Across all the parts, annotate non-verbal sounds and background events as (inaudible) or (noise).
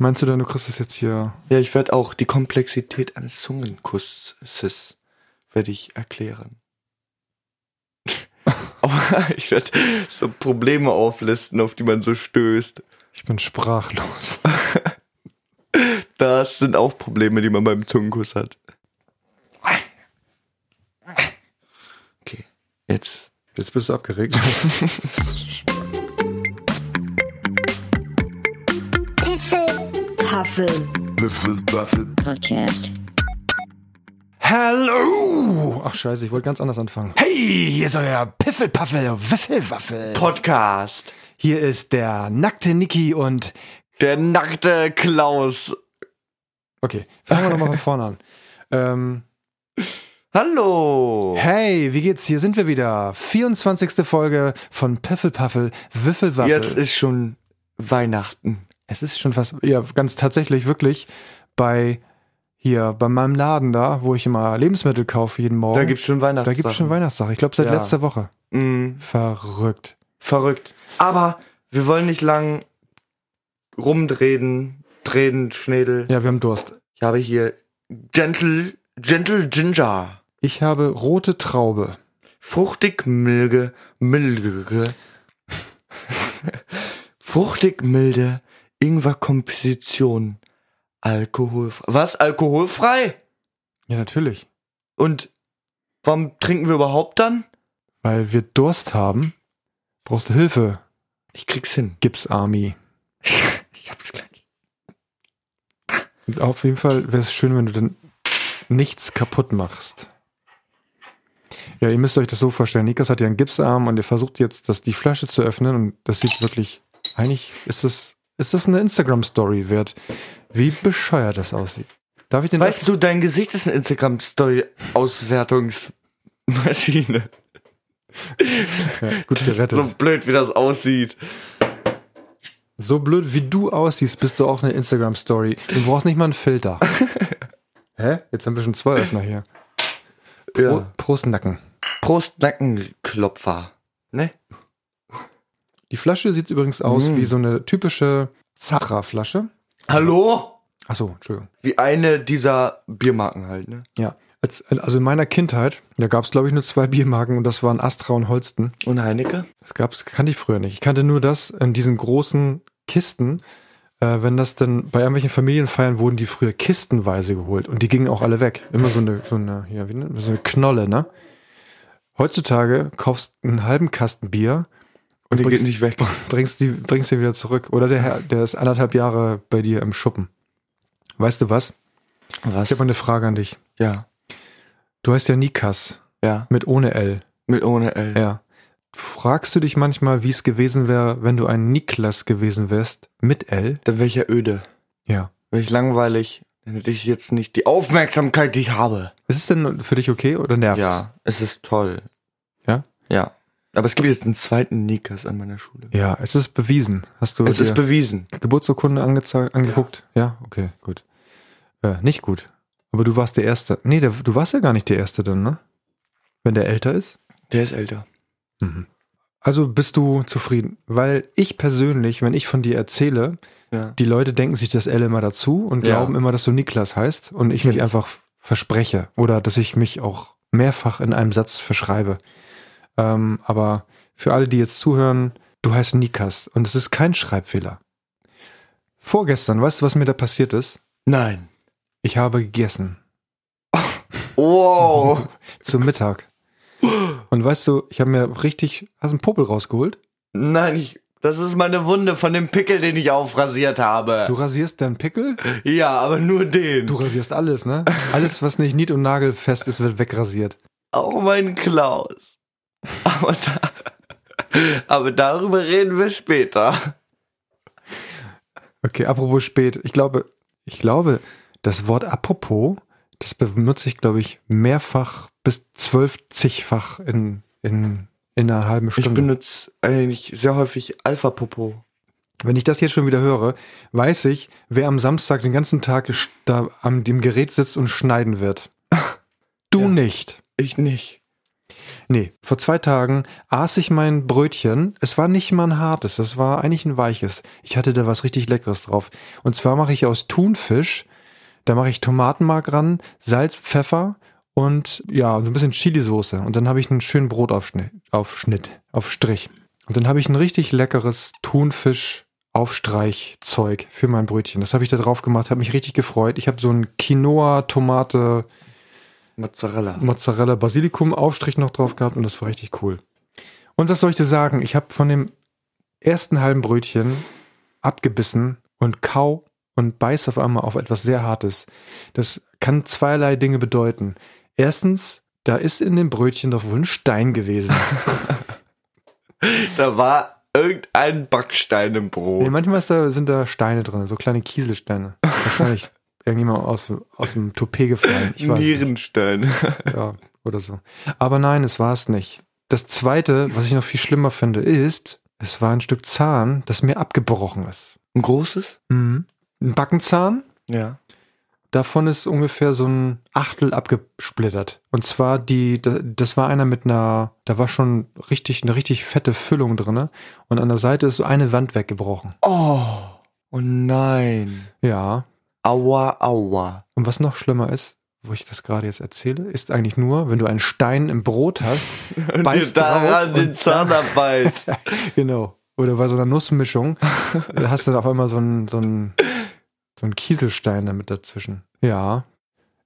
Meinst du denn, du kriegst das jetzt hier? Ja, ich werde auch die Komplexität eines Zungenkusses werde ich erklären. (laughs) Aber ich werde so Probleme auflisten, auf die man so stößt. Ich bin sprachlos. (laughs) Das sind auch Probleme, die man beim Zungenkuss hat. Okay, jetzt. Jetzt bist du abgeregt. (laughs) Huffle Podcast. Hallo! Ach scheiße, ich wollte ganz anders anfangen. Hey, hier ist euer Piffelpaffel, Wiffelwaffel. Podcast. Hier ist der nackte Niki und... Der nackte Klaus. Okay, fangen wir nochmal von vorne an. (laughs) Ähm, Hallo. hey, wie geht's? Hier sind wir wieder. 24. Folge von Piffelpaffel, Wiffelwaffel. Jetzt ist schon Weihnachten. Es ist schon fast, ja, ganz tatsächlich wirklich bei hier, bei meinem Laden da, wo ich immer Lebensmittel kaufe jeden Morgen. Da gibt's schon da Weihnachtssachen. gibt's schon Weihnachtssachen. Ich glaube seit Ja. letzter Woche. Mm, Verrückt. verrückt. Aber wir wollen nicht lang rumdrehen, drehen, Schnädel. Ja, wir haben Durst. Ich habe hier Gentle, Gentle Ginger. Ich habe rote Traube. Fruchtig milde, milde. (laughs) Fruchtig milde Ingwer-Komposition. Alkoholfrei. Was? Alkoholfrei? Ja, natürlich. Und warum trinken wir überhaupt dann? Weil wir Durst haben. Brauchst du Hilfe, Ich krieg's hin. Gips Army. (laughs) Ich hab's gleich. Und auf jeden Fall wäre es schön, wenn du dann nichts kaputt machst. Ja, ihr müsst euch das so vorstellen. Nikas hat ja einen Gipsarm und er versucht jetzt, das, die Flasche zu öffnen und das sieht wirklich, eigentlich ist das, ist das eine Instagram-Story wert, wie bescheuert das aussieht. Darf ich den Weißt du, dein Gesicht ist eine Instagram-Story-Auswertungsmaschine. ja, gut gerettet. So So, blöd, wie das aussieht. blöd wie du aussiehst, bist du auch eine Instagram-Story. Du brauchst nicht mal einen Filter. (laughs) Hä? Jetzt haben wir schon zwei Öffner hier. Pro, Ja. Prost Nacken. Prost Nackenklopfer. Ne? Die Flasche sieht übrigens aus Mm. wie so eine typische Zachra-Flasche. Hallo? Achso, Entschuldigung. Wie eine dieser Biermarken halt, ne? Ja. Als, also in meiner Kindheit, da gab es glaube ich nur zwei Biermarken und das waren Astra und Holsten. Und Heinecke? Das gab's, kannte ich früher nicht. Ich kannte nur das in diesen großen Kisten. Äh, wenn das dann bei irgendwelchen Familienfeiern wurden die früher kistenweise geholt und die gingen auch alle weg. Immer so eine, so eine, ja, wie nennt man, so eine Knolle, ne? Heutzutage kaufst einen halben Kasten Bier Und die geht bringst, nicht weg. (laughs) bringst die, bringst die wieder zurück. Oder der Herr, der ist anderthalb Jahre bei dir im Schuppen. Weißt du was? Was? Ich habe mal eine Frage an dich. Ja. Du heißt ja Nikas Ja. mit ohne L. Mit ohne L. Ja. Fragst du dich manchmal, wie es gewesen wäre, wenn du ein Niklas gewesen wärst mit L? Dann wäre ich ja öde. Ja. Wäre ich langweilig. Dann hätte ich jetzt nicht die Aufmerksamkeit, die ich habe. Ist es denn für dich okay oder nervt's? Ja, es ist toll. Ja? Ja. Aber es gibt jetzt einen zweiten Nikas an meiner Schule. Ja, es ist bewiesen. Hast du Es ist bewiesen. Geburtsurkunde angeguckt? Ja. okay, gut. Äh, nicht gut. Aber du warst der Erste. Nee, der, du warst ja gar nicht der Erste dann, ne? Wenn der älter ist? Der ist älter. Also bist du zufrieden? Weil ich persönlich, wenn ich von dir erzähle, Ja. die Leute denken sich das L immer dazu und Ja. glauben immer, dass du Niklas heißt und ich mich Genau. einfach verspreche oder dass ich mich auch mehrfach in einem Satz verschreibe. Ähm, aber für alle, die jetzt zuhören, du heißt Nikas und es ist kein Schreibfehler. Vorgestern, weißt du, was mir da passiert ist? Nein. Ich habe gegessen Wow. (laughs) zum Mittag. Und weißt du, ich habe mir richtig, hast einen Popel rausgeholt? Nein, ich, das ist meine Wunde von dem Pickel, den ich aufrasiert habe. Du rasierst deinen Pickel? ja, aber nur den. Du rasierst alles, ne? Alles, was nicht nied- und nagelfest ist, wird wegrasiert. Auch mein Klaus. Aber, da, aber darüber reden wir später. Okay, apropos spät. Ich glaube, ich glaube, das Wort apropos, das benutze ich, glaube ich, mehrfach bis zwölf zigfach in, in, in einer halben Ich Stunde. benutze eigentlich sehr häufig Alpha-Popo. Wenn ich das jetzt schon wieder höre, weiß ich, wer am Samstag den ganzen Tag da am dem Gerät sitzt und schneiden wird. (laughs) Du Ja. nicht. Ich nicht. Nee, vor zwei Tagen aß ich mein Brötchen. Es war nicht mal ein hartes, es war eigentlich ein weiches. Ich hatte da was richtig Leckeres drauf. Und zwar mache ich aus Thunfisch, da mache ich Tomatenmark ran, Salz, Pfeffer und ja, so ein bisschen Chilisauce. Und dann habe ich einen schönen Brotaufschnitt, auf Strich. Und dann habe ich ein richtig leckeres Thunfisch Aufstreichzeug für mein Brötchen. Das habe ich da drauf gemacht, habe mich richtig gefreut. Ich habe so ein Quinoa, Tomate, Mozzarella. Mozzarella, Basilikum Aufstrich noch drauf gehabt und das war richtig cool. Und was soll ich dir sagen? Ich habe von dem ersten halben Brötchen abgebissen und kau und beiß auf einmal auf etwas sehr Hartes. Das kann zweierlei Dinge bedeuten. Erstens, da ist in dem Brötchen doch wohl ein Stein gewesen. (laughs) Da war irgendein Backstein im Brot. nee, manchmal da, sind da Steine drin, so kleine Kieselsteine. Wahrscheinlich (laughs) irgendjemand aus, aus dem Toupet gefallen. Ich weiß nicht. Nierenstein. (laughs) Ja, oder so. Aber nein, es war es nicht. Das zweite, was ich noch viel schlimmer finde, ist, es war ein Stück Zahn, das mir abgebrochen ist. Ein großes? Mhm. Ein Backenzahn, Ja. davon ist ungefähr so ein Achtel abgesplittert. Und zwar die, da- das war einer mit einer, da war schon richtig, eine richtig fette Füllung drinne Und an der Seite ist so eine Wand weggebrochen. Oh. Oh nein. Ja. Aua, aua. Und was noch schlimmer ist, wo ich das gerade jetzt erzähle, ist eigentlich nur, wenn du einen Stein im Brot hast, (laughs) Und Beißt dir daran den Zahn abbeißt. (laughs) Genau. Oder bei so einer Nussmischung, da hast du auf einmal so einen so einen- so einen Kieselstein damit dazwischen. Ja.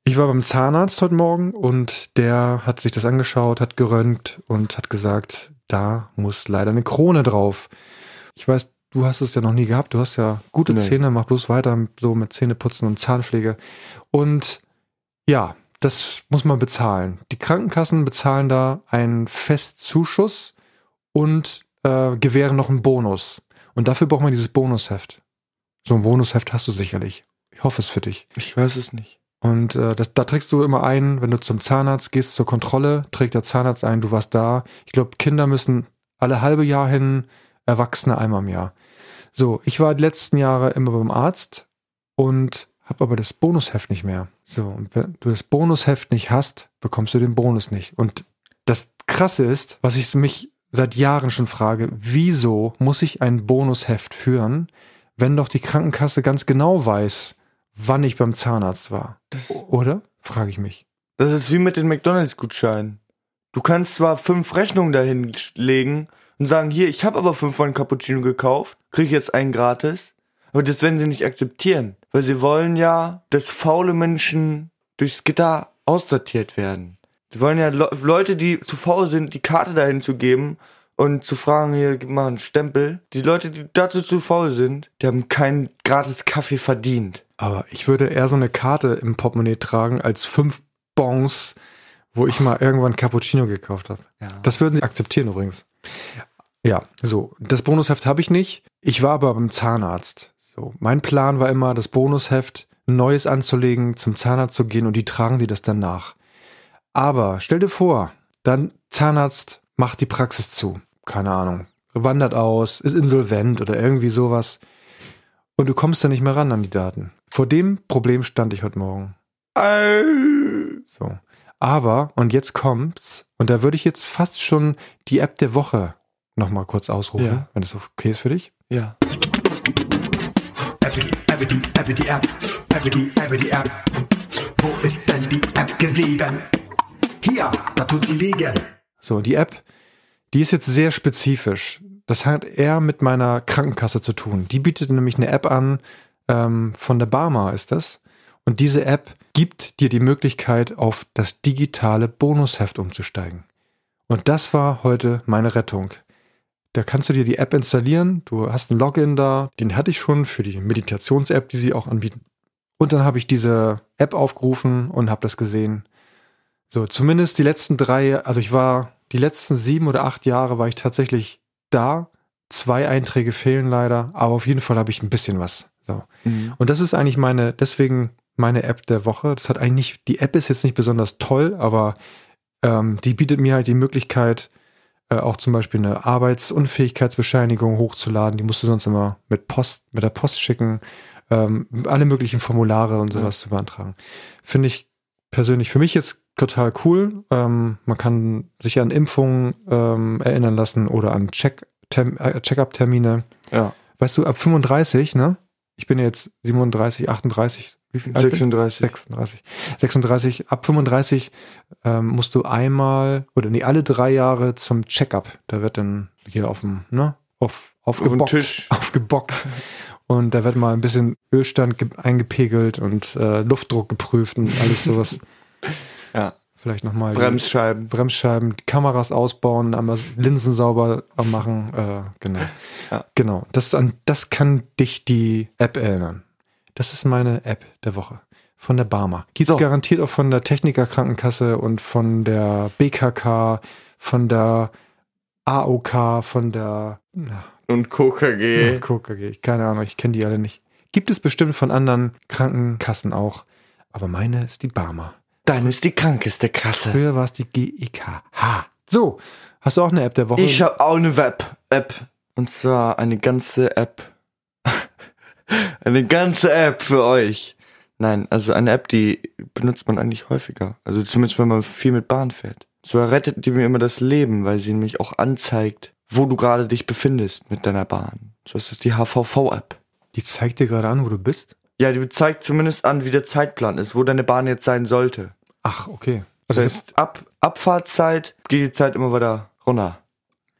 Ich war beim Zahnarzt heute Morgen und der hat sich das angeschaut, hat geröntgt und hat gesagt, da muss leider eine Krone drauf. Ich weiß, du hast es ja noch nie gehabt. Du hast ja gute Nee. Zähne, mach bloß weiter so mit Zähneputzen und Zahnpflege. Und ja, das muss man bezahlen. Die Krankenkassen bezahlen da einen Festzuschuss und äh, gewähren noch einen Bonus. Und dafür braucht man dieses Bonusheft. So ein Bonusheft hast du sicherlich. Ich hoffe es für dich. Ich weiß es nicht. Und äh, das, da trägst du immer ein, wenn du zum Zahnarzt gehst zur Kontrolle, trägt der Zahnarzt ein, du warst da. Ich glaube, Kinder müssen alle halbe Jahr hin, Erwachsene einmal im Jahr. So, ich war die letzten Jahre immer beim Arzt und habe aber das Bonusheft nicht mehr. So, und wenn du das Bonusheft nicht hast, bekommst du den Bonus nicht. Und das Krasse ist, was ich mich seit Jahren schon frage, wieso muss ich ein Bonusheft führen, wenn doch die Krankenkasse ganz genau weiß, wann ich beim Zahnarzt war? Das, Oder? Frage ich mich. das ist wie mit den McDonalds-Gutscheinen. Du kannst zwar fünf Rechnungen dahin legen und sagen, hier, ich habe aber fünfmal einen Cappuccino gekauft, krieg jetzt einen gratis. Aber das werden sie nicht akzeptieren. Weil sie wollen ja, dass faule Menschen durchs Gitter aussortiert werden. Sie wollen ja Le Leute, die zu faul sind, die Karte dahin zu geben und zu fragen, hier, gib mal einen Stempel. Die Leute, die dazu zu faul sind, die haben keinen gratis Kaffee verdient. Aber ich würde eher so eine Karte im Portemonnaie tragen als fünf Bons, wo ich mal irgendwann Cappuccino gekauft habe. Ja. Das würden sie akzeptieren übrigens. Ja, so. Das Bonusheft habe ich nicht. Ich war aber beim Zahnarzt. So. Mein Plan war immer, das Bonusheft neues anzulegen, zum Zahnarzt zu gehen und die tragen die das dann nach. Aber stell dir vor, dann Zahnarzt macht die Praxis zu. Keine Ahnung. Wandert aus, ist insolvent oder irgendwie sowas. Und du kommst da nicht mehr ran an die Daten. Vor dem Problem stand ich heute Morgen. So. Aber, und jetzt kommt's, und da würde ich jetzt fast schon die App der Woche nochmal kurz ausrufen, Ja. wenn das okay ist für dich. Ja. Appity, Appity, Appity App, Appity, Appity App. Wo ist denn die App geblieben? Hier, da tut sie liegen. So, die App, die ist jetzt sehr spezifisch. Das hat eher mit meiner Krankenkasse zu tun. Die bietet nämlich eine App an, ähm, von der Barmer ist das. Und diese App gibt dir die Möglichkeit, auf das digitale Bonusheft umzusteigen. Und das war heute meine Rettung. Da kannst du dir die App installieren, du hast ein Login da, den hatte ich schon für die Meditations-App, die sie auch anbieten. Und dann habe ich diese App aufgerufen und habe das gesehen. So, zumindest die letzten drei, also ich war, die letzten sieben oder acht Jahre war ich tatsächlich da. Zwei Einträge fehlen leider, aber auf jeden Fall habe ich ein bisschen was. So. Mhm. Und das ist eigentlich meine, deswegen meine App der Woche. Das hat eigentlich nicht, die App ist jetzt nicht besonders toll, aber ähm, die bietet mir halt die Möglichkeit, äh, auch zum Beispiel eine Arbeitsunfähigkeitsbescheinigung hochzuladen. Die musst du sonst immer mit Post, mit der Post schicken, ähm, alle möglichen Formulare und sowas zu beantragen. Finde ich persönlich für mich jetzt total cool. Ähm, man kann sich an Impfungen ähm, erinnern lassen oder an Check äh, Check-up-Termine. Ja. Weißt du, ab 35, ne? Ich bin jetzt 37, 38, wie viel? alt bin ich? 36. 36. 36, ab 35 ähm, musst du einmal oder nee, alle drei Jahre zum Check-up. Da wird dann hier auf dem, ne, auf, aufgebockt, Tisch. (laughs) aufgebockt. Und da wird mal ein bisschen Ölstand ge- eingepegelt und äh, Luftdruck geprüft und alles sowas. (laughs) Ja. Vielleicht nochmal Bremsscheiben. Bremsscheiben, die Kameras ausbauen, einmal Linsen sauber machen. Äh, genau. Ja. Genau. Das, an, das kann dich die App erinnern. Das ist meine App der Woche. Von der Barmer. Gibt's So. garantiert auch von der Techniker Krankenkasse und von der BKK, von der AOK, von der na, Und KKG. KKG. Keine Ahnung, ich kenne die alle nicht. Gibt es bestimmt von anderen Krankenkassen auch. Aber meine ist die Barmer. Deine ist die krankeste Kasse. Früher war es die GEK. Ha. So, hast du auch eine App der Woche? Ich habe auch eine Web-App. Und zwar eine ganze App. Eine ganze App für euch. Nein, also eine App, die benutzt man eigentlich häufiger. Also zumindest, wenn man viel mit Bahn fährt. So rettet die mir immer das Leben, weil sie nämlich auch anzeigt, wo du gerade dich befindest mit deiner Bahn. So ist das die HVV-App. Die zeigt dir gerade an, wo du bist. Ja, die zeigt zumindest an, wie der Zeitplan ist, wo deine Bahn jetzt sein sollte. Ach, okay. Das Also heißt, ab Abfahrtszeit geht die Zeit immer weiter runter.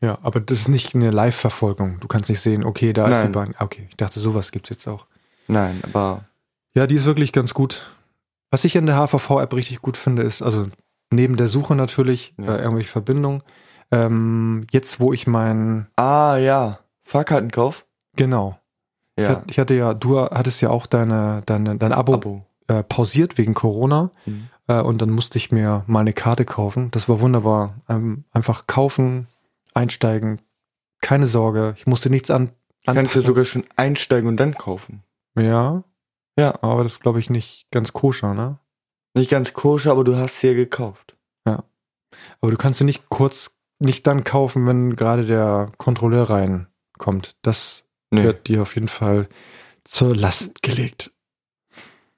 ja, aber das ist nicht eine Live-Verfolgung. Du kannst nicht sehen, okay, da ist die Nein. Bahn. Ah, Okay, ich dachte, sowas gibt's jetzt auch. Nein, aber Ja, die ist wirklich ganz gut. Was ich an der HVV-App richtig gut finde, ist, also neben der Suche natürlich, Ja. äh, irgendwelche Verbindungen, ähm, jetzt wo ich mein, ah ja, Fahrkartenkauf. genau, ich, Ja, ich hatte ja, du hattest ja auch deine, deine, dein Abo, Abo. Äh, pausiert wegen Corona Mhm. äh, und dann musste ich mir mal eine Karte kaufen. Das war wunderbar. Ähm, einfach kaufen, einsteigen, keine Sorge, ich musste nichts an. Du kannst ja anpacken. sogar schon einsteigen und dann kaufen. Ja, Ja, aber das ist, glaube ich, nicht ganz koscher, ne? nicht ganz koscher, aber du hast sie ja gekauft. Aber du kannst sie nicht kurz, nicht dann kaufen, wenn gerade der Kontrolleur reinkommt. Das Nee. wird dir auf jeden Fall zur Last gelegt.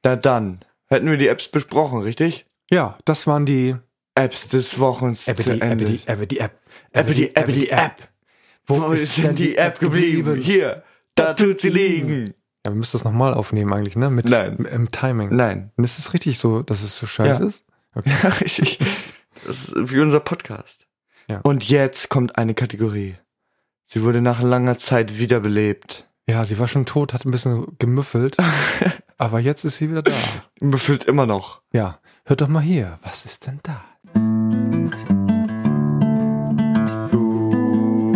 Na dann, hätten wir die Apps besprochen, richtig? Ja, das waren die Apps des Wochens zu Ende. App, die App. Apple, die Apple, die App. Wo ist denn die App geblieben? Hier, da tut sie liegen. Ja, wir müssen das nochmal aufnehmen eigentlich, ne? Mit Nein. im Timing. Nein. Und ist es richtig so, dass es so scheiße Ja. ist? Okay. (laughs) Ja, richtig. Das ist wie unser Podcast. Ja. Und jetzt kommt eine Kategorie. Sie wurde nach langer Zeit wiederbelebt. Ja, sie war schon tot, hat ein bisschen gemüffelt, (laughs) aber jetzt ist sie wieder da. Befüllt immer noch. Ja, hört doch mal hier, was ist denn da?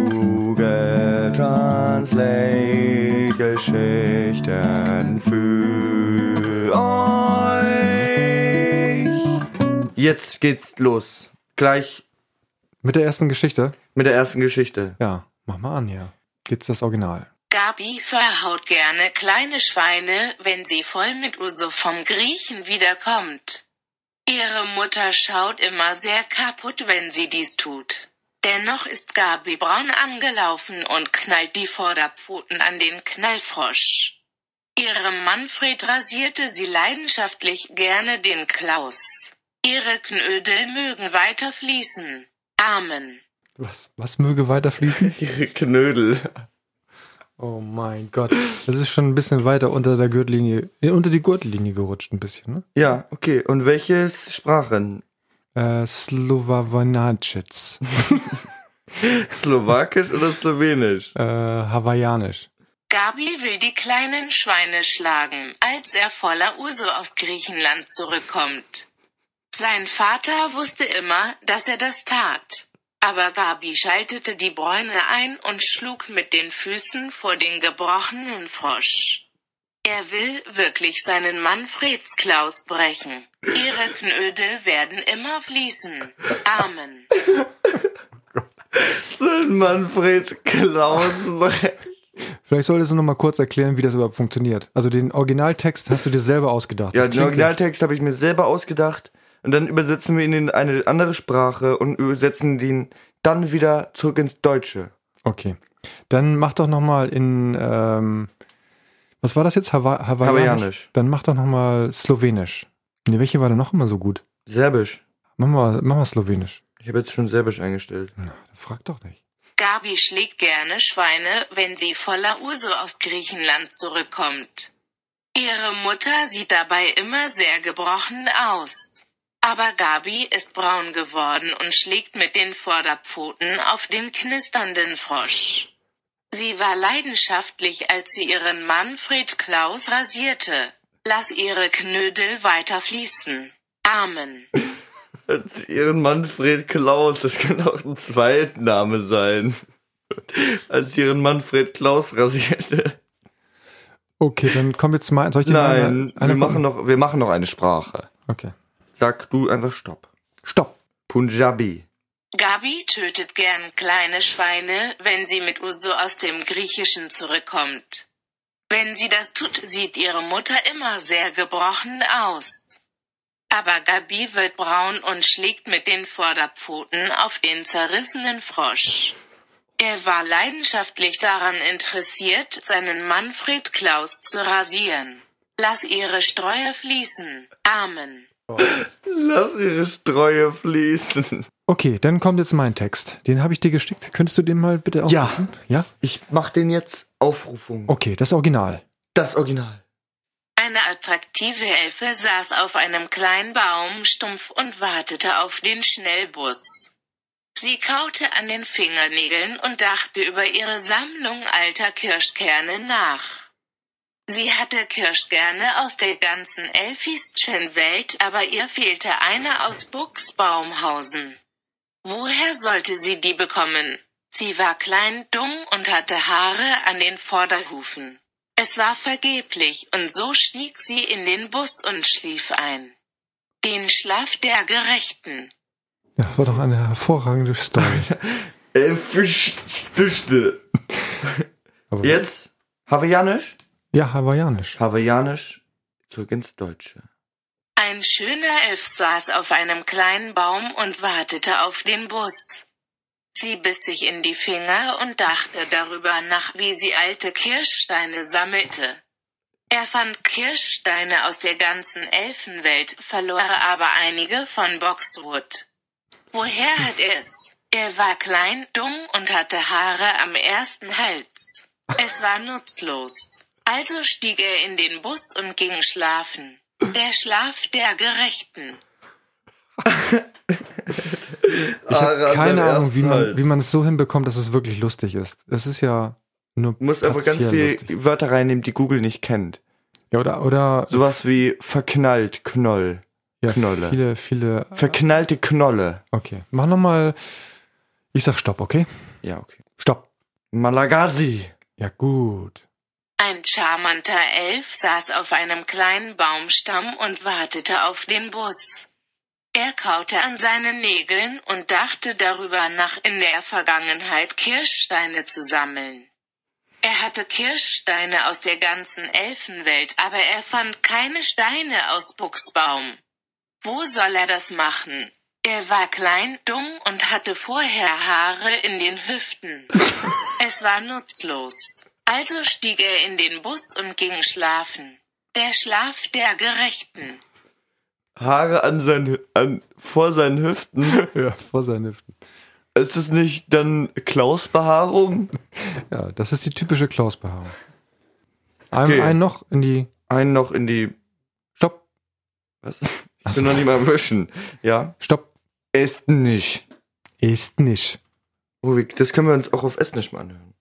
Google Translate Geschichten für euch. Jetzt geht's los. Gleich Mit der ersten Geschichte? mit der ersten Geschichte. Ja, mach mal an hier. Geht's das Original? Gabi verhaut gerne kleine Schweine, wenn sie voll mit Uso vom Griechen wiederkommt. Ihre Mutter schaut immer sehr kaputt, wenn sie dies tut. Dennoch ist Gabi braun angelaufen und knallt die Vorderpfoten an den Knallfrosch. Ihrem Manfred rasierte sie leidenschaftlich gerne den Klaus. Ihre Knödel mögen weiter fließen. Amen. Was, was möge weiter fließen? (laughs) Ihre Knödel. Oh mein Gott. Das ist schon ein bisschen weiter unter der Gürtellinie, äh, unter die Gürtellinie gerutscht, ein bisschen, ne? Ja, okay. Und welches Sprachen? Äh, Slowavanacic. Slowakisch oder Slowenisch? Äh, Hawaiianisch. Gabi will die kleinen Schweine schlagen, als er voller Uso aus Griechenland zurückkommt. Sein Vater wusste immer, dass er das tat. Aber Gabi schaltete die Bräune ein und schlug mit den Füßen vor den gebrochenen Frosch. Er will wirklich seinen Manfredsklaus brechen. Ihre Knödel werden immer fließen. Amen. Sein Manfreds Klaus. Vielleicht solltest du noch mal kurz erklären, wie das überhaupt funktioniert. Also den Originaltext hast du dir selber ausgedacht. ja, den Originaltext habe ich mir selber ausgedacht. Und dann übersetzen wir ihn in eine andere Sprache und übersetzen den dann wieder zurück ins Deutsche. Okay. Dann mach doch noch mal in, ähm, was war das jetzt? Hawa Hawaiianisch? Hawaiianisch. Dann mach doch noch mal Slowenisch. Nee, welche war denn noch immer so gut? Serbisch. Mach mal, mach mal Slowenisch. Ich habe jetzt schon Serbisch eingestellt. Na, frag doch nicht. Gabi schlägt gerne Schweine, wenn sie voller Uso aus Griechenland zurückkommt. Ihre Mutter sieht dabei immer sehr gebrochen aus. Aber Gabi ist braun geworden und schlägt mit den Vorderpfoten auf den knisternden Frosch. Sie war leidenschaftlich, als sie ihren Manfred Klaus rasierte. Lass ihre Knödel weiter fließen. Amen. Als ihren Manfred Klaus, das kann auch ein Zweitname sein. Als ihren Manfred Klaus rasierte. Okay, dann kommt jetzt mal. Soll ich Nein, eine, wir machen noch, wir machen noch eine Sprache. Okay. Sag du einfach Stopp. Stopp. Punjabi. Gabi tötet gern kleine Schweine, wenn sie mit Uso aus dem Griechischen zurückkommt. Wenn sie das tut, sieht ihre Mutter immer sehr gebrochen aus. Aber Gabi wird braun und schlägt mit den Vorderpfoten auf den zerrissenen Frosch. Er war leidenschaftlich daran interessiert, seinen Manfred Klaus zu rasieren. Lass ihre Streue fließen. Amen. Lass ihre Streue fließen. Okay, dann kommt jetzt mein Text. Den habe ich dir geschickt. Könntest du den mal bitte Ja. aufrufen? Ja. Ich mach den jetzt Aufrufung. Okay, das Original. Das Original. Eine attraktive Elfe saß auf einem kleinen Baumstumpf und wartete auf den Schnellbus. Sie kaute an den Fingernägeln und dachte über ihre Sammlung alter Kirschkerne nach. Sie hatte Kirschkerne aus der ganzen Elfischen Welt, aber ihr fehlte eine aus Buchsbaumhausen. Woher sollte sie die bekommen? Sie war klein, dumm und hatte Haare an den Vorderhufen. Es war vergeblich, und so stieg sie in den Bus und schlief ein. Den Schlaf der Gerechten. Ja, das war doch eine hervorragende Story. (laughs) Aber- Jetzt Hawaiianisch. Ja, hawaiianisch. Hawaiianisch zurück ins Deutsche. Ein schöner Elf saß auf einem kleinen Baum und wartete auf den Bus. Sie biss sich in die Finger und dachte darüber nach, wie sie alte Kirschsteine sammelte. Er fand Kirschsteine aus der ganzen Elfenwelt, verlor aber einige von Boxwood. Woher hat er es? Er war klein, dumm und hatte Haare am ersten Hals. Es war nutzlos. Also stieg er in den Bus und ging schlafen. Der Schlaf der Gerechten. Ich habe keine Ahnung, wie man, wie man es so hinbekommt, dass es wirklich lustig ist. Es ist ja nur. Du musst einfach ganz viele lustig. Wörter reinnehmen, die Google nicht kennt. Ja, oder, oder Sowas wie verknallt, Knoll. ja, Knolle. viele, viele. Verknallte Knolle. Okay. Mach nochmal. Ich sag Stopp, okay? Ja, okay. Stopp. Malagasi. Ja, gut. Ein charmanter Elf saß auf einem kleinen Baumstamm und wartete auf den Bus. Er kaute an seinen Nägeln und dachte darüber nach, in der Vergangenheit Kirschsteine zu sammeln. Er hatte Kirschsteine aus der ganzen Elfenwelt, aber er fand keine Steine aus Buchsbaum. Wo soll er das machen? Er war klein, dumm und hatte vorher Haare in den Hüften. (laughs) Es war nutzlos. Also stieg er in den Bus und ging schlafen. Der Schlaf der Gerechten. Haare an seinen, an, vor seinen Hüften. (laughs) Ja, vor seinen Hüften. Ist es nicht dann Klausbehaarung? Ja, das ist die typische Klaus-Behaarung. Ein, Okay. ein noch in die. Einen noch in die. Stopp. Was? Ich bin noch nicht mal am Wischen. Ja? Stopp. Ist nicht. Ist nicht. Oh, wie- das können wir uns auch auf Estnisch mal anhören.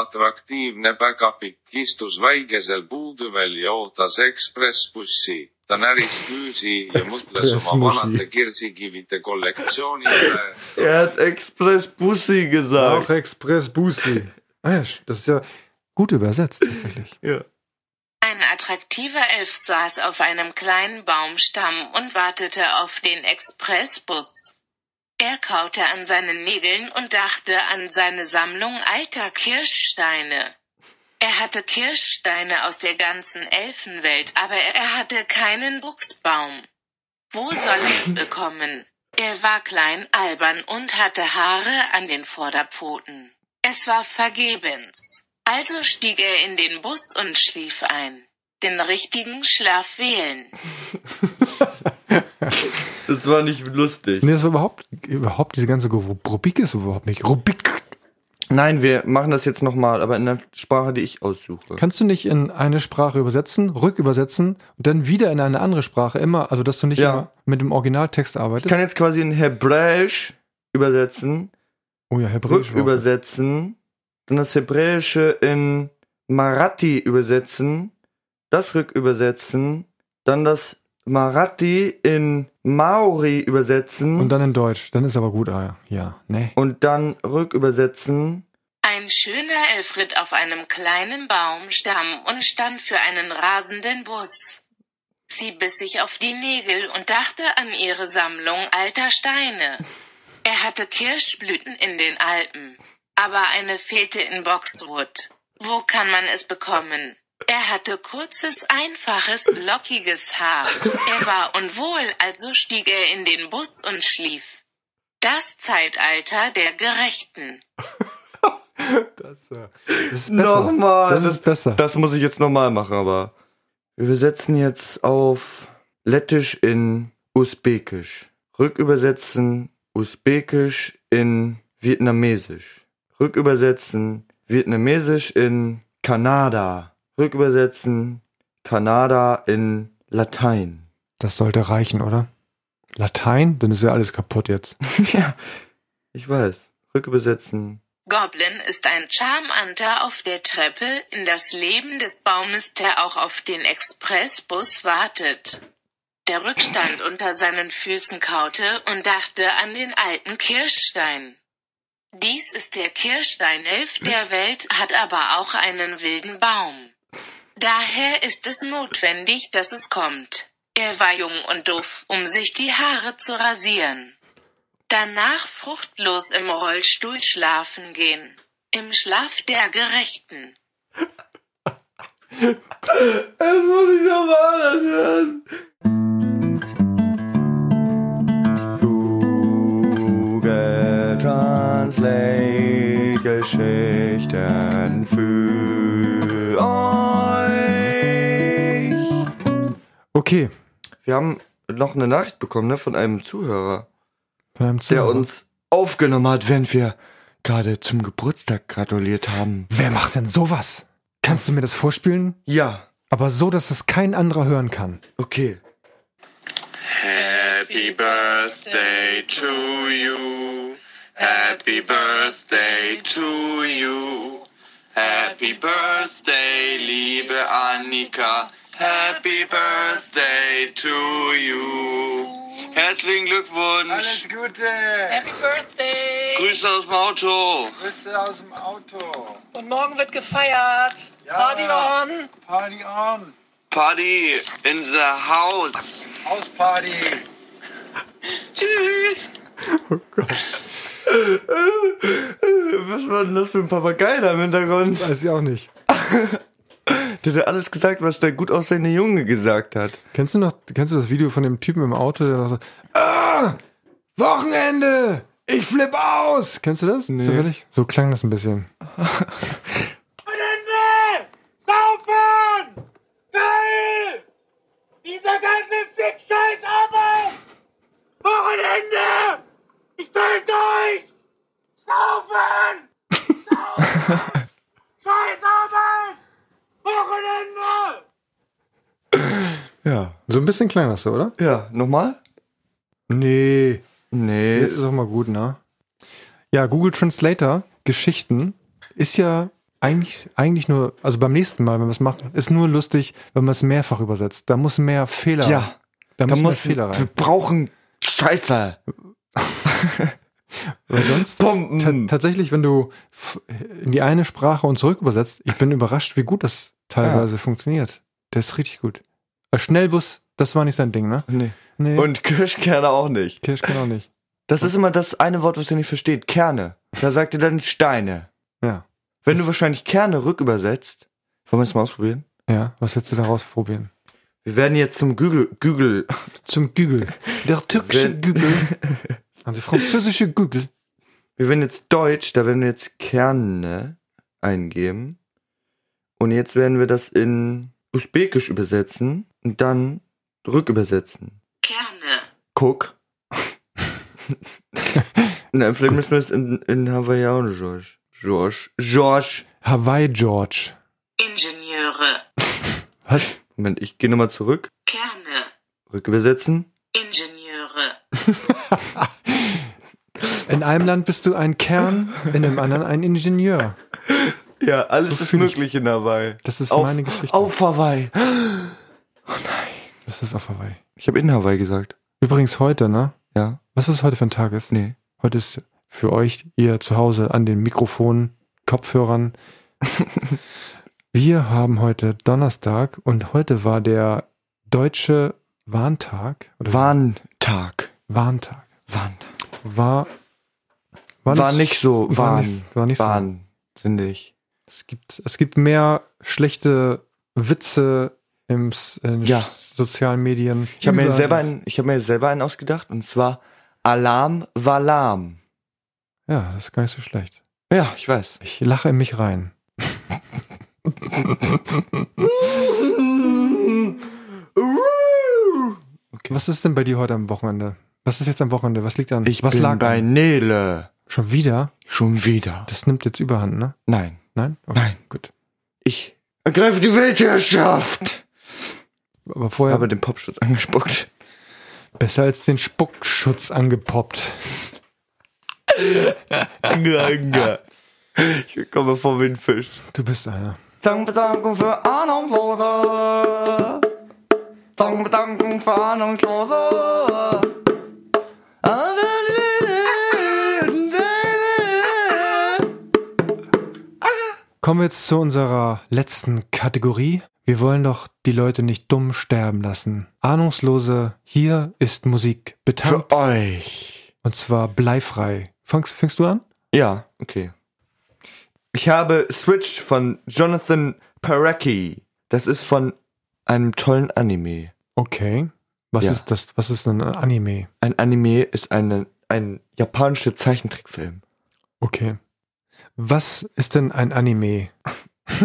Atraktiivne päkapikk istus väikesel puutüvel ja ootas ekspressbussi. ta näris küüsi ja mõtles oma Ekspressmusi. vanade kirsikivide kollektsiooni üle. Er hat Express Bussi gesagt. Express Busi. Ah, ja, das ist ja gut übersetzt, tatsächlich. (laughs) Ja. Ein attraktiver Elf saß auf einem kleinen Baumstamm und wartete auf den Expressbus. Er kaute an seinen Nägeln und dachte an seine Sammlung alter Kirschsteine. Er hatte Kirschsteine aus der ganzen Elfenwelt, aber er hatte keinen Buchsbaum. Wo soll er es bekommen? Er war klein, albern und hatte Haare an den Vorderpfoten. Es war vergebens. Also stieg er in den Bus und schlief ein. Den richtigen Schlaf wählen. (laughs) Das war nicht lustig. Nee, das war überhaupt, überhaupt diese ganze Rubrik ist überhaupt nicht. Rubrik. Nein, wir machen das jetzt nochmal, aber in der Sprache, die ich aussuche. Kannst du nicht in eine Sprache übersetzen, rückübersetzen und dann wieder in eine andere Sprache immer, also dass du nicht Ja. immer mit dem Originaltext Ich arbeitest? kann jetzt quasi in Hebräisch übersetzen, oh ja, Hebräisch. rückübersetzen, dann das Hebräische in Marathi übersetzen, das rückübersetzen, dann das Marathi in Maori übersetzen. Und dann in Deutsch. Dann ist aber gut, ah ja. Ja, nee. und dann rückübersetzen. Ein schöner Elf ritt auf einem kleinen Baumstamm und stand für einen rasenden Bus. Sie biss sich auf die Nägel und dachte an ihre Sammlung alter Steine. (laughs) Er hatte Kirschblüten in den Alpen, aber eine fehlte in Boxwood. Wo kann man es bekommen? Er hatte kurzes, einfaches, lockiges Haar. Er war unwohl, also stieg er in den Bus und schlief. Das Zeitalter der Gerechten. (laughs) Das, das ist besser. Nochmal. Das ist besser. Das muss ich jetzt nochmal machen, aber wir übersetzen jetzt auf Lettisch in Usbekisch. Rückübersetzen Usbekisch in Vietnamesisch. Rückübersetzen Vietnamesisch in Kanada. Rückübersetzen Kanada in Latein. Das sollte reichen, oder? Latein? Dann ist ja alles kaputt jetzt. (laughs) ja, ich weiß. Rückübersetzen. Goblin ist ein Charmanter auf der Treppe in das Leben des Baumes, der auch auf den Expressbus wartet. Der Rückstand (laughs) unter seinen Füßen kaute und dachte an den alten Kirschstein. Dies ist der Kirschsteinelf der Welt, hat aber auch einen wilden Baum. Daher ist es notwendig, dass es kommt. Er war jung und doof, um sich die Haare zu rasieren. Danach fruchtlos im Rollstuhl schlafen gehen. Im Schlaf der Gerechten. Das muss ich nochmal hören. Google Translate Geschichten für Okay. Wir haben noch eine Nachricht bekommen ne, von einem Zuhörer, Von einem der Zuhörer. uns aufgenommen hat, während wir gerade zum Geburtstag gratuliert haben. Wer macht denn sowas? Kannst du mir das vorspielen? Ja, Aber so, dass es kein anderer hören kann. okay. Happy birthday to you. Happy birthday to you. Happy birthday, liebe Annika. Happy birthday to you. Herzlichen Glückwunsch. Alles Gute! Happy Birthday! Grüße aus dem Auto. Grüße aus dem Auto. Und morgen wird gefeiert. Ja. Party on! Party on! Party in the house. Hausparty! Tschüss! (laughs) Was war denn das für ein Papagei da im Hintergrund? Weiß ich auch nicht. (laughs) Der hat alles gesagt, was der gut aussehende Junge gesagt hat. Kennst du noch, kennst du das Video von dem Typen im Auto, der so, ah, Wochenende, ich flipp aus. Kennst du das? Nee. Zufällig? So klang das ein bisschen. Wochenende! Saufen! Geil! Dieser ganze Fick-Scheiß Arbeit! Wochenende! Ich bin durch! Saufen! (laughs) Saufen! Scheiß Arbeit! Wochenende! Ja. So ein bisschen klang das so, oder? Ja, nochmal? Nee. Nee. Das ist doch mal gut, ne? Ja, Google Translator, Geschichten, ist ja eigentlich, eigentlich nur, also beim nächsten Mal, wenn wir es machen, ist nur lustig, wenn man es mehrfach übersetzt. Da muss mehr Fehler Ja, da, da muss mehr Fehler wir rein. brauchen Scheiße. (laughs) Weil sonst Bomben. ta tatsächlich, wenn du in die eine Sprache und zurück übersetzt, ich bin überrascht, wie gut das teilweise funktioniert. Das ist richtig gut. Äh, Schnellbus, das war nicht sein Ding, ne? Nee. Nee. Und Kirschkerne auch nicht. Kirsch kann auch nicht. Das ist immer das eine Wort, was ihr nicht versteht. Kerne. Da sagt ihr dann Steine. Ja. Wenn du wahrscheinlich Kerne rückübersetzt, wollen wir es mal ausprobieren? Ja, was willst du daraus probieren? Wir werden jetzt zum Google, Google, (laughs) Zum Gügel. Der türkische Wenn- Gügel. (laughs) Also der französische Gügel. wir werden jetzt Deutsch, da werden wir jetzt Kerne eingeben. Und jetzt werden wir das in Usbekisch übersetzen und dann rückübersetzen. Kerne. Guck, (laughs) Nein, vielleicht müssen wir es in, in Hawaiianisch, George. George. George. Hawaii George. Ingenieure, (laughs) Was? Moment, ich gehe nochmal zurück. Kerne, Rückübersetzen. Ingenieure, (laughs) In einem Land bist du ein Kern, in dem anderen ein Ingenieur. Ja, alles So ist ich- möglich in Hawaii. Das ist auf, meine Geschichte. Auf Hawaii. (gasps) Das ist auf Hawaii. Ich habe in Hawaii gesagt. Übrigens heute, ne? Ja. Was ist heute für ein Tag ist? Nee. Heute ist für euch, ihr zu Hause an den Mikrofonen, Kopfhörern. (laughs) Wir haben heute Donnerstag und heute war der deutsche Warntag. Warntag. Warntag. Warntag. War, War, nicht so. war Warn. nicht- war nicht so. Wahnsinnig. Es gibt, es gibt mehr schlechte Witze im, in Ja. sozialen Medien. Ich habe mir selber einen, ich habe mir selber einen ausgedacht und zwar Alarm Valarm. Ja, das ist gar nicht so schlecht. Ja, ich weiß. Ich lache in mich rein. Okay. (laughs) Was ist denn bei dir heute am Wochenende? Was ist jetzt am Wochenende? Was liegt an? Ich Was bin lag bei an? Nele. Schon wieder? Schon wieder. Das nimmt jetzt überhand, ne? Nein. Nein? Okay, Nein. Gut. Ich ergreife die Weltherrschaft. Aber Ich vorher habe den Popschutz angespuckt. besser als den Spuckschutz angepoppt. Ange, ange. Ich komme vor wie ein Fisch. Du bist einer. Dankbedankung für Ahnungslose. Dankbedankung für Ahnungslose. Kommen wir jetzt zu unserer letzten Kategorie. Wir wollen doch die Leute nicht dumm sterben lassen. Ahnungslose, hier ist Musik betankt Für euch. und zwar bleifrei. Fangst, fängst du an? Ja, okay. Ich habe Switch von Jonathan Parecki. Das ist von einem tollen Anime. Okay. Was Ja. ist das? Was ist ein Anime? Ein Anime ist eine, ein japanischer Zeichentrickfilm. Okay. Was ist denn ein Anime? (laughs)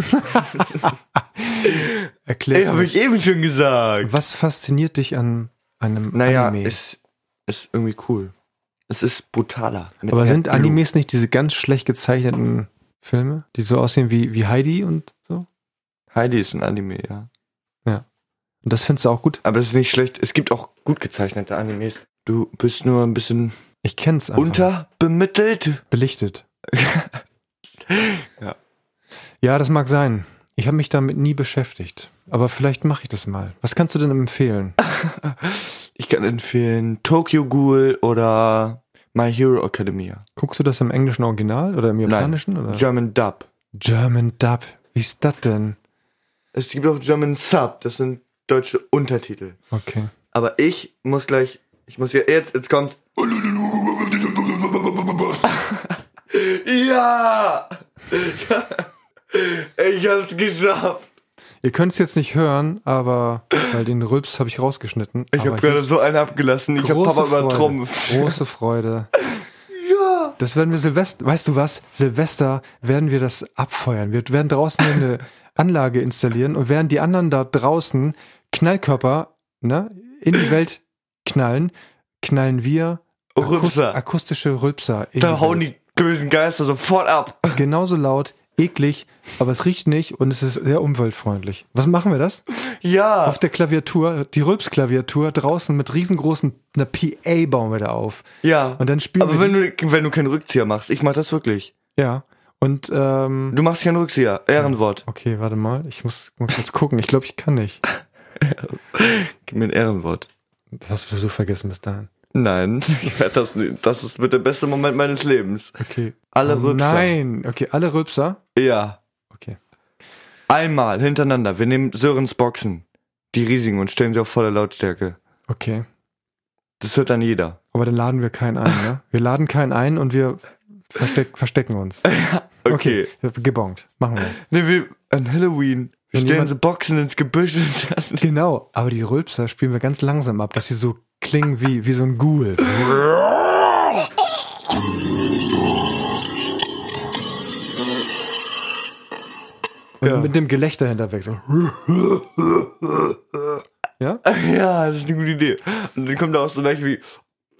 Erklär Ey, habe ich eben schon gesagt. Was fasziniert dich an einem Naja, Anime? es ist irgendwie cool. Es ist brutaler. Aber sind Blut. Animes nicht diese ganz schlecht gezeichneten Filme, die so aussehen wie, wie Heidi und so? Heidi ist ein Anime, ja. Und das findest du auch gut? Aber es ist nicht schlecht. Es gibt auch gut gezeichnete Animes. Du bist nur ein bisschen Ich kenn's einfach. unterbemittelt. Belichtet. (laughs) (laughs) Ja. Ja, das mag sein. Ich habe mich damit nie beschäftigt. Aber vielleicht mache ich das mal. Was kannst du denn empfehlen? (laughs) Ich kann empfehlen Tokyo Ghoul oder My Hero Academia. Guckst du das im englischen Original oder im japanischen? Oder? German Dub. German Dub. Wie ist das denn? Es gibt auch German Sub. Das sind deutsche Untertitel. Okay. Aber ich muss gleich, ich muss ja jetzt, jetzt kommt. Ja! (laughs) Ich hab's geschafft. Ihr könnt es jetzt nicht hören, aber weil den Rülps habe ich rausgeschnitten. Ich habe gerade so einen abgelassen. Ich habe Papa übertrumpft. Große Freude. (laughs) Ja. Das werden wir Silvester, weißt du was? Silvester werden wir das abfeuern. Wir werden draußen eine (laughs) Anlage installieren und während die anderen da draußen Knallkörper ne, in die Welt knallen, knallen wir Akust Rülpser. akustische Rülpser. In Da hauen die bösen Geister sofort ab. ist genauso laut, eklig, aber es riecht nicht und es ist sehr umweltfreundlich. Was machen wir das? Ja. Auf der Klaviatur, die Rülps-Klaviatur draußen mit riesengroßen, einer PA bauen wir da auf. Ja. Und dann spielen Aber wir wenn du, wenn du keinen Rückzieher machst, ich mach das wirklich. Ja. Und ähm, Du machst keinen Rückzieher. Ehrenwort. okay, warte mal, ich muss mal kurz gucken. Ich glaube, ich kann nicht. (laughs) Gib mir ein Ehrenwort. Das hast du so vergessen bis dahin. Nein, (laughs) ich werde das nicht. Das ist wird der beste Moment meines Lebens. Okay. Alle oh, Rülpser. Nein, okay, alle Rülpser. Ja. Okay. Einmal hintereinander. Wir nehmen Sörens Boxen. Die riesigen und stellen sie auf volle Lautstärke. Okay. Das hört dann jeder. Aber dann laden wir keinen ein, ne? Wir laden keinen ein und wir versteck, verstecken uns. (laughs) Okay. Gebongt. Machen wir. Nee, wir, an Halloween. Wir stellen sie Boxen ins Gebüsch und. Genau. Aber die Rülpser spielen wir ganz langsam ab, dass sie so klingen wie, wie so ein Ghoul. Und Ja. mit dem Gelächter hinterweg. So. Ja? Ja, das ist eine gute Idee. Und dann kommt da auch so leicht wie.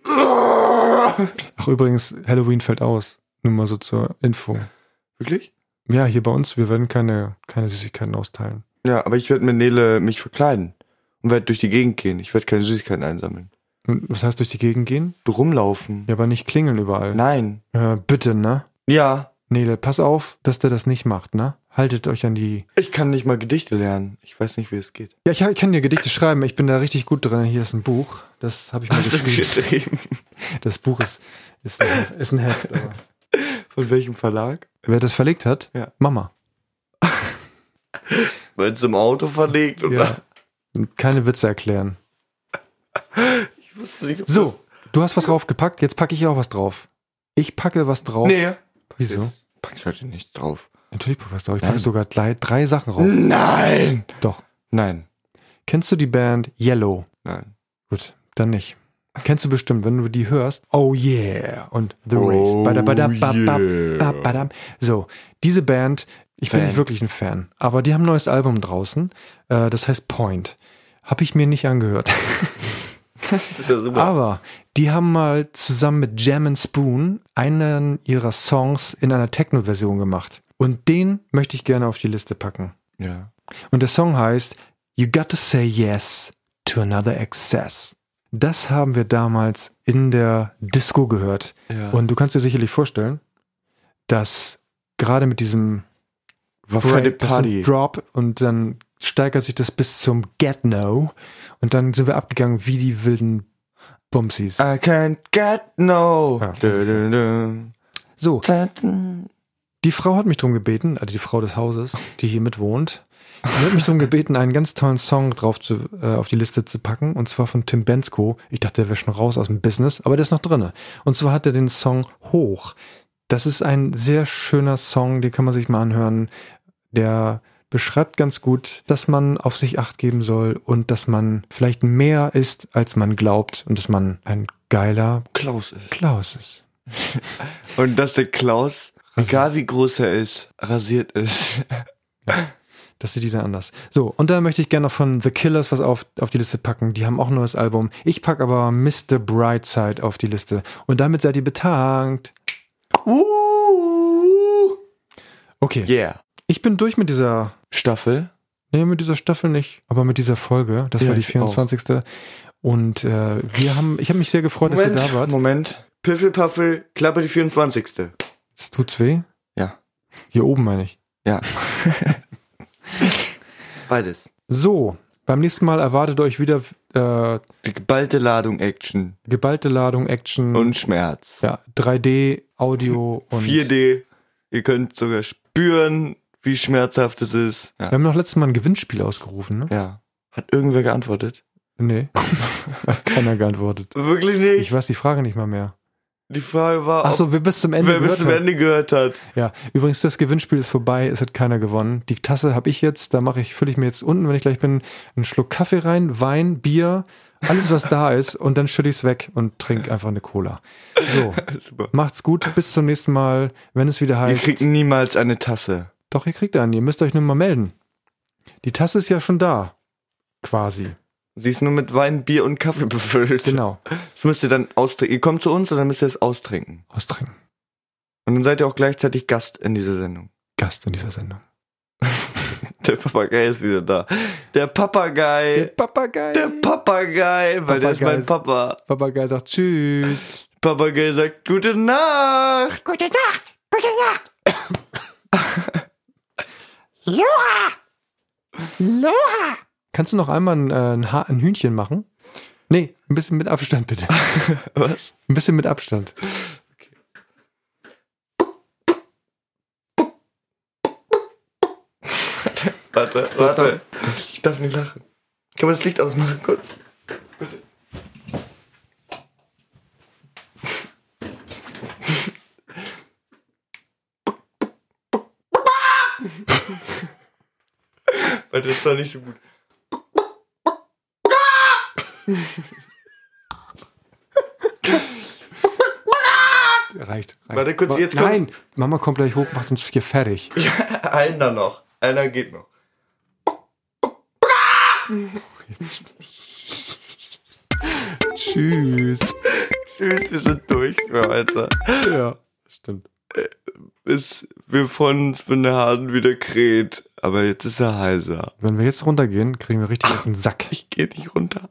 Ach, übrigens, Halloween fällt aus. Nur mal so zur Info. Wirklich? Ja, hier bei uns, wir werden keine, keine Süßigkeiten austeilen. Ja, aber ich werde mit Nele mich verkleiden und werde durch die Gegend gehen. Ich werde keine Süßigkeiten einsammeln. Was heißt durch die Gegend gehen? Rumlaufen. Ja, aber nicht klingeln überall. Nein. Äh, bitte, ne? Ja, Nele, pass auf, dass der das nicht macht, ne? Haltet euch an die. ich kann nicht mal Gedichte lernen. Ich weiß nicht, wie es geht. Ja, ich, ich kann dir Gedichte schreiben. Ich bin da richtig gut drin. Hier ist ein Buch. Das habe ich mal Hast du geschrieben. geschrieben? (laughs) Das Buch ist, ist, ein, Heft- ist ein Heft. Aber. (laughs) Von welchem Verlag? Wer das verlegt hat? Ja. Mama. (laughs) Weil es im Auto verlegt oder? Ja. Keine Witze erklären. Ich wusste nicht, ob So, du hast was draufgepackt. Jetzt packe ich auch was drauf. Ich packe was drauf. Nee. Wieso? Jetzt pack ich heute nichts drauf. Natürlich packe ich was drauf. Ich Nein. packe sogar drei, drei Sachen rauf. Nein! Doch. Nein. Kennst du die Band Yellow? Nein. Gut, dann nicht. Kennst du bestimmt, wenn du die hörst. Oh yeah. Und The Oh Race. Badabada, ba, ba, ba, badam. So, diese Band, ich bin Fan. nicht wirklich ein Fan, aber die haben ein neues Album draußen. Äh, das heißt Point. Habe ich mir nicht angehört. (laughs) Das ist ja (laughs) super. Aber die haben mal zusammen mit Jam and Spoon einen ihrer Songs in einer Techno-Version gemacht. Und den möchte ich gerne auf die Liste packen. ja. Und der Song heißt You Got to Say Yes to Another Excess. Das haben wir damals in der Disco gehört. Ja. Und du kannst dir sicherlich vorstellen, dass gerade mit diesem War Break, Party. Drop und dann steigert sich das bis zum Get No und dann sind wir abgegangen wie die wilden Bumsies. I can't get no. Ja. Du, du, du. So, die Frau hat mich drum gebeten, also die Frau des Hauses, die hier mit wohnt, die hat mich drum gebeten, einen ganz tollen Song drauf zu, äh, auf die Liste zu packen, und zwar von Tim Bensko. Ich dachte, der wäre schon raus aus dem Business, aber der ist noch drinne. Und zwar hat er den Song Hoch. Das ist ein sehr schöner Song, den kann man sich mal anhören. Der beschreibt ganz gut, dass man auf sich acht geben soll und dass man vielleicht mehr ist, als man glaubt und dass man ein geiler Klaus ist. Klaus ist. (laughs) Und dass der Klaus, egal wie groß er ist, rasiert ist. Das sieht die dann anders. So, und da möchte ich gerne noch von The Killers was auf, auf die Liste packen. Die haben auch ein neues Album. Ich pack aber Mr. Brightside auf die Liste. Und damit seid ihr betankt. Uh, Okay. yeah. Ich bin durch mit dieser, Staffel. nee, mit dieser Staffel nicht, aber mit dieser Folge. Das Ja, war die ich 24. Und äh, wir haben, ich habe mich sehr gefreut, dass ihr Moment, da wart. Moment. Piffelpaffel, Klappe die 24. Das tut's weh? Ja. Hier oben meine ich. Ja. (laughs) Beides. So, beim nächsten Mal erwartet euch wieder äh, Die geballte Ladung Action geballte Ladung, Action, und Schmerz. ja, 3D, Audio und 4D. Ihr könnt sogar spüren, wie schmerzhaft es ist. Wir Ja. haben noch letztes Mal ein Gewinnspiel ausgerufen, ne? ja. Hat irgendwer geantwortet? Nee. (laughs) Hat keiner geantwortet. Wirklich nicht. Ich weiß die Frage nicht mal mehr. Die Frage war, Ach ob so, wer bis zum Ende wer bis gehört zum hat. Ende gehört hat. Ja, übrigens, das Gewinnspiel ist vorbei, es hat keiner gewonnen. Die Tasse habe ich jetzt, da mache ich, fülle ich mir jetzt unten, wenn ich gleich bin, einen Schluck Kaffee rein, Wein, Bier, alles was da ist und dann schütte ich es weg und trinke einfach eine Cola. So, (laughs) Super. macht's gut, bis zum nächsten Mal, wenn es wieder Ihr heißt. kriegt niemals eine Tasse. Doch, ihr kriegt einen, ihr müsst euch nur mal melden. Die Tasse ist ja schon da. Quasi. Sie ist nur mit Wein, Bier und Kaffee befüllt. Genau. Das müsst ihr dann austrinken. Ihr kommt zu uns und dann müsst ihr es austrinken. Austrinken. Und dann seid ihr auch gleichzeitig Gast in dieser Sendung. Gast in dieser Sendung. (laughs) Der Papagei ist wieder da. Der Papagei. Papagei. Der Papagei, weil der ist Papagei mein ist- Papa. Papagei sagt Tschüss. Papagei sagt Gute Nacht. Gute Nacht! Gute Nacht! (laughs) Loha! Loha! Kannst du noch einmal ein, äh, ein, ha ein Hühnchen machen? Nee, ein bisschen mit Abstand bitte. (laughs) Was? Ein bisschen mit Abstand. Warte, warte. Ich darf nicht lachen. Kann man das Licht ausmachen kurz? Bitte. Warte, das war nicht so gut. Reicht. reicht. Warte kurz, Ma- jetzt kommt- Nein, Mama kommt gleich hoch, macht uns hier fertig. (laughs) Einer noch. Einer geht noch. Tschüss. Tschüss, wir sind durch heute. Ja, stimmt. Bis wir von uns, wenn der Hasen wieder kräht. Aber jetzt ist er heiser. Wenn wir jetzt runtergehen, kriegen wir richtig auf den Sack. Ich gehe nicht runter.